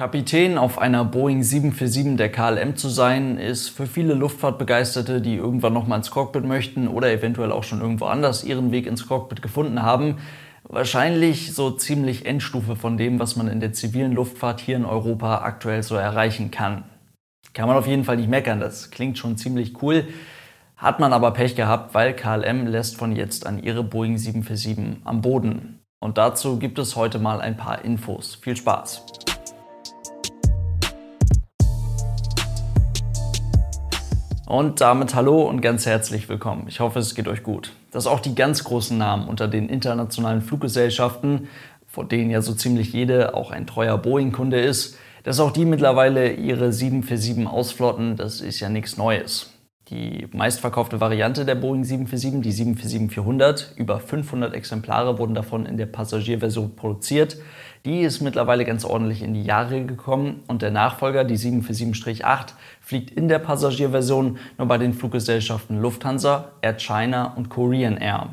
Kapitän auf einer Boeing 747 der KLM zu sein, ist für viele Luftfahrtbegeisterte, die irgendwann noch mal ins Cockpit möchten oder eventuell auch schon irgendwo anders ihren Weg ins Cockpit gefunden haben, wahrscheinlich so ziemlich Endstufe von dem, was man in der zivilen Luftfahrt hier in Europa aktuell so erreichen kann. Kann man auf jeden Fall nicht meckern, das klingt schon ziemlich cool. Hat man aber Pech gehabt, weil KLM lässt von jetzt an ihre Boeing 747 am Boden. Und dazu gibt es heute mal ein paar Infos. Viel Spaß! Und damit hallo und ganz herzlich willkommen. Ich hoffe, es geht euch gut. Dass auch die ganz großen Namen unter den internationalen Fluggesellschaften, vor denen ja so ziemlich jede auch ein treuer Boeing-Kunde ist, dass auch die mittlerweile ihre 747 ausflotten, das ist ja nichts Neues. Die meistverkaufte Variante der Boeing 747, die 747-400, über 500 Exemplare wurden davon in der Passagierversion produziert. Die ist mittlerweile ganz ordentlich in die Jahre gekommen und der Nachfolger, die 747-8, fliegt in der Passagierversion nur bei den Fluggesellschaften Lufthansa, Air China und Korean Air.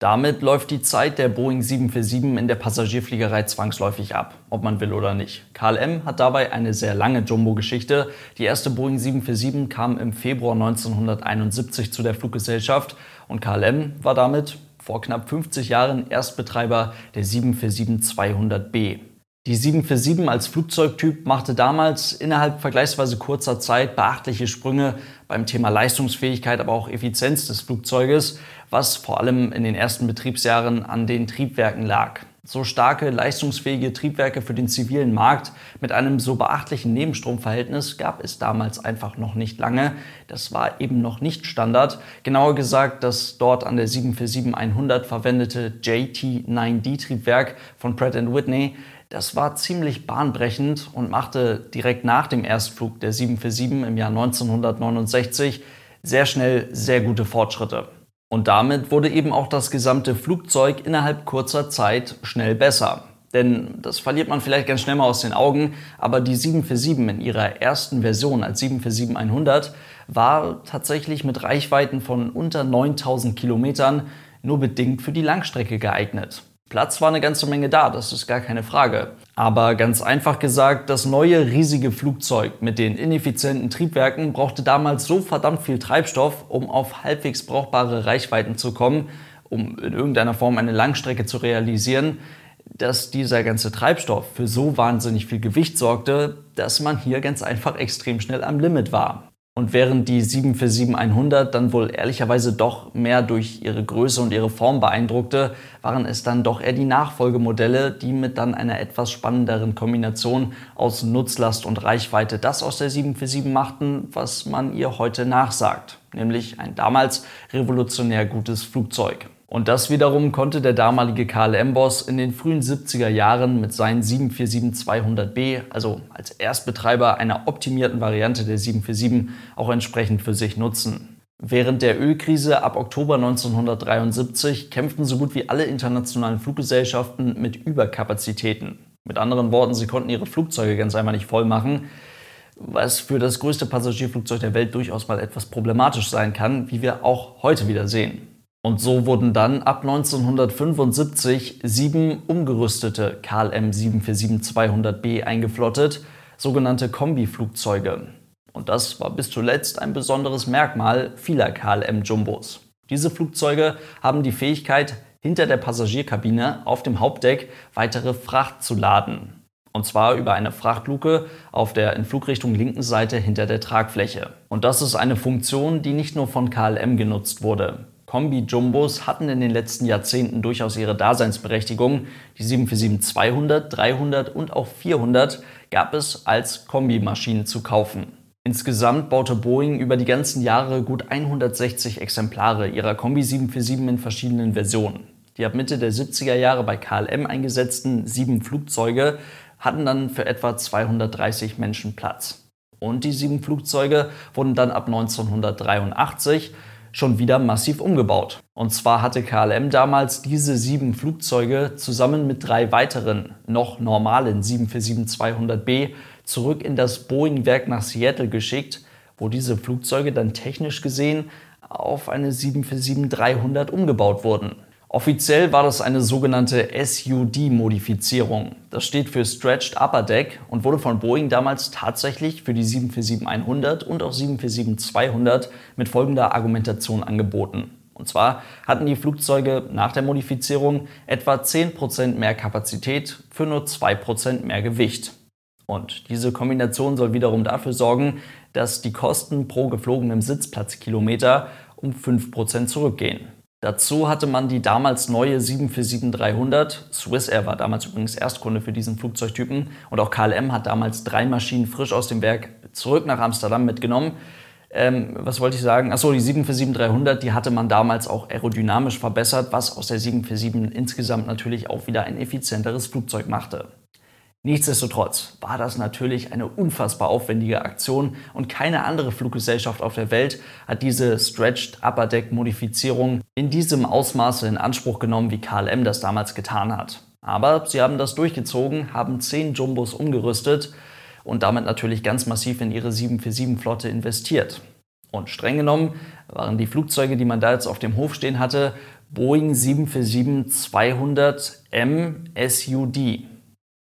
Damit läuft die Zeit der Boeing 747 in der Passagierfliegerei zwangsläufig ab, ob man will oder nicht. KLM hat dabei eine sehr lange Jumbo-Geschichte. Die erste Boeing 747 kam im Februar 1971 zu der Fluggesellschaft und KLM war damit vor knapp 50 Jahren Erstbetreiber der 747-200B. Die 747 als Flugzeugtyp machte damals innerhalb vergleichsweise kurzer Zeit beachtliche Sprünge beim Thema Leistungsfähigkeit, aber auch Effizienz des Flugzeuges, was vor allem in den ersten Betriebsjahren an den Triebwerken lag. So starke, leistungsfähige Triebwerke für den zivilen Markt mit einem so beachtlichen Nebenstromverhältnis gab es damals einfach noch nicht lange. Das war eben noch nicht Standard. Genauer gesagt, das dort an der 747-100 verwendete JT9D-Triebwerk von Pratt Whitney das war ziemlich bahnbrechend und machte direkt nach dem Erstflug der 747 im Jahr 1969 sehr schnell sehr gute Fortschritte. Und damit wurde eben auch das gesamte Flugzeug innerhalb kurzer Zeit schnell besser. Denn das verliert man vielleicht ganz schnell mal aus den Augen, aber die 747 in ihrer ersten Version als 747-100 war tatsächlich mit Reichweiten von unter 9000 Kilometern nur bedingt für die Langstrecke geeignet. Platz war eine ganze Menge da, das ist gar keine Frage. Aber ganz einfach gesagt, das neue riesige Flugzeug mit den ineffizienten Triebwerken brauchte damals so verdammt viel Treibstoff, um auf halbwegs brauchbare Reichweiten zu kommen, um in irgendeiner Form eine Langstrecke zu realisieren, dass dieser ganze Treibstoff für so wahnsinnig viel Gewicht sorgte, dass man hier ganz einfach extrem schnell am Limit war. Und während die 747-100 dann wohl ehrlicherweise doch mehr durch ihre Größe und ihre Form beeindruckte, waren es dann doch eher die Nachfolgemodelle, die mit dann einer etwas spannenderen Kombination aus Nutzlast und Reichweite das aus der 747 machten, was man ihr heute nachsagt, nämlich ein damals revolutionär gutes Flugzeug. Und das wiederum konnte der damalige KLM-Boss in den frühen 70er Jahren mit seinen 747-200B, also als Erstbetreiber einer optimierten Variante der 747, auch entsprechend für sich nutzen. Während der Ölkrise ab Oktober 1973 kämpften so gut wie alle internationalen Fluggesellschaften mit Überkapazitäten. Mit anderen Worten, sie konnten ihre Flugzeuge ganz einfach nicht voll machen, was für das größte Passagierflugzeug der Welt durchaus mal etwas problematisch sein kann, wie wir auch heute wieder sehen. Und so wurden dann ab 1975 sieben umgerüstete KLM 747-200B eingeflottet, sogenannte Kombiflugzeuge. Und das war bis zuletzt ein besonderes Merkmal vieler KLM-Jumbos. Diese Flugzeuge haben die Fähigkeit, hinter der Passagierkabine auf dem Hauptdeck weitere Fracht zu laden. Und zwar über eine Frachtluke auf der in Flugrichtung linken Seite hinter der Tragfläche. Und das ist eine Funktion, die nicht nur von KLM genutzt wurde. Kombi-Jumbos hatten in den letzten Jahrzehnten durchaus ihre Daseinsberechtigung. Die 747-200, 300 und auch 400 gab es als Kombimaschinen zu kaufen. Insgesamt baute Boeing über die ganzen Jahre gut 160 Exemplare ihrer Kombi 747 in verschiedenen Versionen. Die ab Mitte der 70er Jahre bei KLM eingesetzten sieben Flugzeuge hatten dann für etwa 230 Menschen Platz. Und die sieben Flugzeuge wurden dann ab 1983 schon wieder massiv umgebaut. Und zwar hatte KLM damals diese sieben Flugzeuge zusammen mit drei weiteren noch normalen 747-200B zurück in das Boeing-Werk nach Seattle geschickt, wo diese Flugzeuge dann technisch gesehen auf eine 747-300 umgebaut wurden. Offiziell war das eine sogenannte SUD-Modifizierung. Das steht für Stretched Upper Deck und wurde von Boeing damals tatsächlich für die 747-100 und auch 747-200 mit folgender Argumentation angeboten. Und zwar hatten die Flugzeuge nach der Modifizierung etwa 10% mehr Kapazität für nur 2% mehr Gewicht. Und diese Kombination soll wiederum dafür sorgen, dass die Kosten pro geflogenem Sitzplatzkilometer um 5% zurückgehen. Dazu hatte man die damals neue 747-300, Swiss Air war damals übrigens Erstkunde für diesen Flugzeugtypen und auch KLM hat damals drei Maschinen frisch aus dem Werk zurück nach Amsterdam mitgenommen. Ähm, was wollte ich sagen? Achso, die 747-300, die hatte man damals auch aerodynamisch verbessert, was aus der 747 insgesamt natürlich auch wieder ein effizienteres Flugzeug machte. Nichtsdestotrotz war das natürlich eine unfassbar aufwendige Aktion und keine andere Fluggesellschaft auf der Welt hat diese Stretched Upper Deck Modifizierung in diesem Ausmaße in Anspruch genommen, wie KLM das damals getan hat. Aber sie haben das durchgezogen, haben zehn Jumbos umgerüstet und damit natürlich ganz massiv in ihre 747-Flotte investiert. Und streng genommen waren die Flugzeuge, die man da jetzt auf dem Hof stehen hatte, Boeing 747-200M SUD.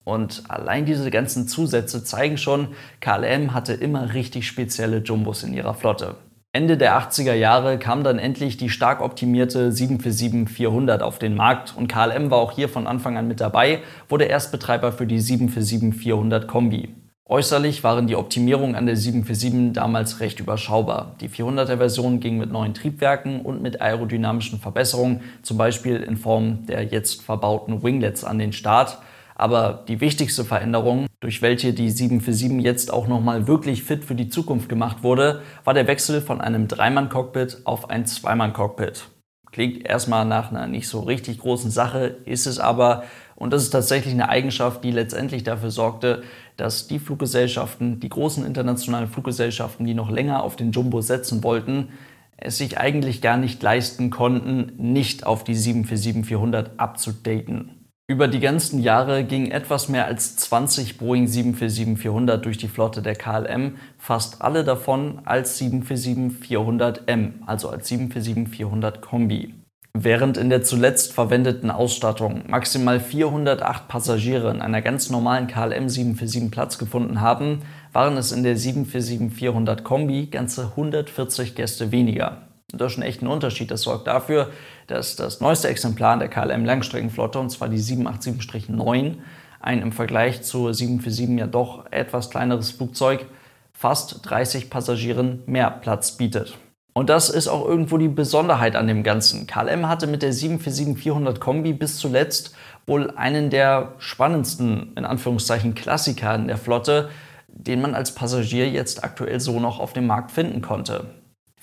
Und allein diese ganzen Zusätze zeigen schon, KLM hatte immer richtig spezielle Jumbos in ihrer Flotte. Ende der 80er Jahre kam dann endlich die stark optimierte 747-400 auf den Markt und KLM war auch hier von Anfang an mit dabei, wurde Erstbetreiber für die 747-400 Kombi. Äußerlich waren die Optimierungen an der 747 damals recht überschaubar. Die 400er Version ging mit neuen Triebwerken und mit aerodynamischen Verbesserungen, zum Beispiel in Form der jetzt verbauten Winglets an den Start. Aber die wichtigste Veränderung, durch welche die 747 jetzt auch nochmal wirklich fit für die Zukunft gemacht wurde, war der Wechsel von einem Dreimann-Cockpit auf ein Zweimann-Cockpit. Klingt erstmal nach einer nicht so richtig großen Sache, ist es aber. Und das ist tatsächlich eine Eigenschaft, die letztendlich dafür sorgte, dass die Fluggesellschaften, die großen internationalen Fluggesellschaften, die noch länger auf den Jumbo setzen wollten, es sich eigentlich gar nicht leisten konnten, nicht auf die 747-400 abzudaten. Über die ganzen Jahre gingen etwas mehr als 20 Boeing 747-400 durch die Flotte der KLM, fast alle davon als 747-400M, also als 747-400 Kombi. Während in der zuletzt verwendeten Ausstattung maximal 408 Passagiere in einer ganz normalen KLM 747 Platz gefunden haben, waren es in der 747-400 Kombi ganze 140 Gäste weniger. Das ist ein Unterschied. Das sorgt dafür, dass das neueste Exemplar der KLM Langstreckenflotte, und zwar die 787-9, ein im Vergleich zur 747 ja doch etwas kleineres Flugzeug, fast 30 Passagieren mehr Platz bietet. Und das ist auch irgendwo die Besonderheit an dem Ganzen. KLM hatte mit der 747-400 Kombi bis zuletzt wohl einen der spannendsten, in Anführungszeichen, Klassiker in der Flotte, den man als Passagier jetzt aktuell so noch auf dem Markt finden konnte.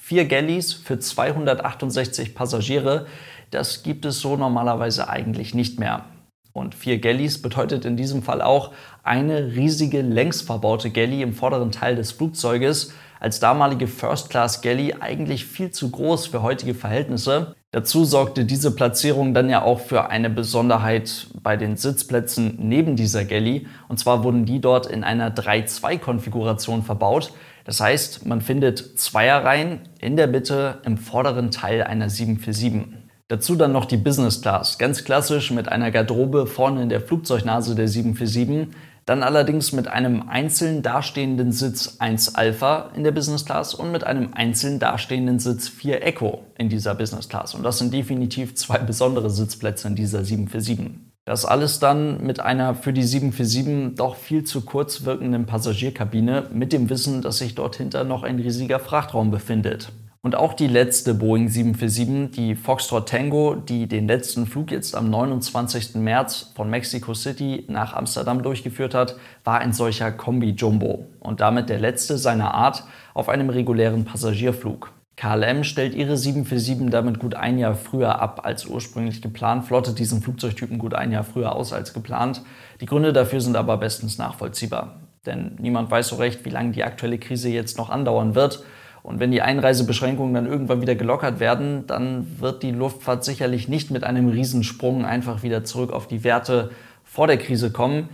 Vier Galleys für 268 Passagiere, das gibt es so normalerweise eigentlich nicht mehr. Und vier Galleys bedeutet in diesem Fall auch eine riesige längs verbaute Galley im vorderen Teil des Flugzeuges, als damalige First Class Galley eigentlich viel zu groß für heutige Verhältnisse. Dazu sorgte diese Platzierung dann ja auch für eine Besonderheit bei den Sitzplätzen neben dieser Galley. Und zwar wurden die dort in einer 3-2-Konfiguration verbaut. Das heißt, man findet Zweierreihen in der Mitte im vorderen Teil einer 747. Dazu dann noch die Business Class, ganz klassisch mit einer Garderobe vorne in der Flugzeugnase der 747, dann allerdings mit einem einzeln dastehenden Sitz 1 Alpha in der Business Class und mit einem einzeln dastehenden Sitz 4 Echo in dieser Business Class. Und das sind definitiv zwei besondere Sitzplätze in dieser 747. Das alles dann mit einer für die 747 doch viel zu kurz wirkenden Passagierkabine mit dem Wissen, dass sich dort hinter noch ein riesiger Frachtraum befindet. Und auch die letzte Boeing 747, die Foxtrot Tango, die den letzten Flug jetzt am 29. März von Mexico City nach Amsterdam durchgeführt hat, war ein solcher Kombi-Jumbo und damit der letzte seiner Art auf einem regulären Passagierflug. KLM stellt ihre 747 damit gut ein Jahr früher ab als ursprünglich geplant, flottet diesen Flugzeugtypen gut ein Jahr früher aus als geplant. Die Gründe dafür sind aber bestens nachvollziehbar. Denn niemand weiß so recht, wie lange die aktuelle Krise jetzt noch andauern wird. Und wenn die Einreisebeschränkungen dann irgendwann wieder gelockert werden, dann wird die Luftfahrt sicherlich nicht mit einem Riesensprung einfach wieder zurück auf die Werte vor der Krise kommen,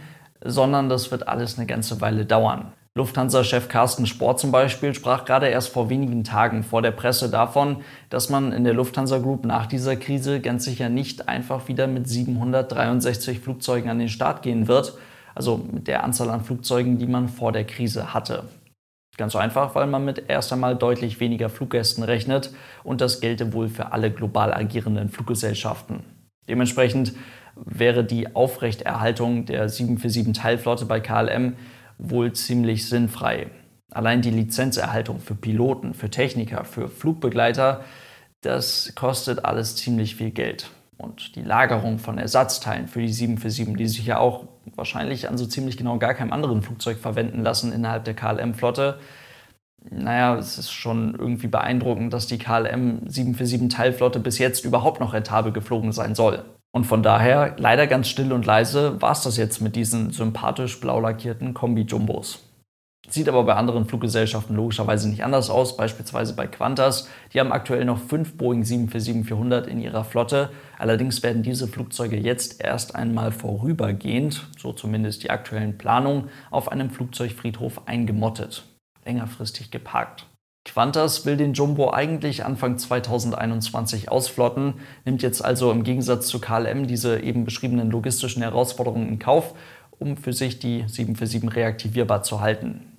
sondern das wird alles eine ganze Weile dauern. Lufthansa-Chef Carsten Sport zum Beispiel sprach gerade erst vor wenigen Tagen vor der Presse davon, dass man in der Lufthansa Group nach dieser Krise ganz sicher nicht einfach wieder mit 763 Flugzeugen an den Start gehen wird, also mit der Anzahl an Flugzeugen, die man vor der Krise hatte. Ganz einfach, weil man mit erst einmal deutlich weniger Fluggästen rechnet und das gelte wohl für alle global agierenden Fluggesellschaften. Dementsprechend wäre die Aufrechterhaltung der 747-Teilflotte bei KLM wohl ziemlich sinnfrei. Allein die Lizenzerhaltung für Piloten, für Techniker, für Flugbegleiter, das kostet alles ziemlich viel Geld. Und die Lagerung von Ersatzteilen für die 747, die sich ja auch wahrscheinlich an so ziemlich genau gar keinem anderen Flugzeug verwenden lassen innerhalb der KLM-Flotte, naja, es ist schon irgendwie beeindruckend, dass die KLM 747 Teilflotte bis jetzt überhaupt noch rentabel geflogen sein soll. Und von daher, leider ganz still und leise, war es das jetzt mit diesen sympathisch blau lackierten Kombi-Jumbos. Sieht aber bei anderen Fluggesellschaften logischerweise nicht anders aus, beispielsweise bei Qantas. Die haben aktuell noch fünf Boeing 747-400 in ihrer Flotte. Allerdings werden diese Flugzeuge jetzt erst einmal vorübergehend, so zumindest die aktuellen Planungen, auf einem Flugzeugfriedhof eingemottet, längerfristig geparkt. Qantas will den Jumbo eigentlich Anfang 2021 ausflotten, nimmt jetzt also im Gegensatz zu KLM diese eben beschriebenen logistischen Herausforderungen in Kauf, um für sich die 747 reaktivierbar zu halten.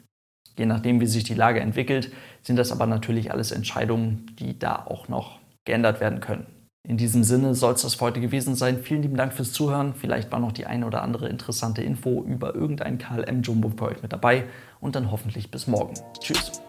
Je nachdem, wie sich die Lage entwickelt, sind das aber natürlich alles Entscheidungen, die da auch noch geändert werden können. In diesem Sinne soll es das für heute gewesen sein. Vielen lieben Dank fürs Zuhören. Vielleicht war noch die eine oder andere interessante Info über irgendein KLM Jumbo für euch mit dabei und dann hoffentlich bis morgen. Tschüss.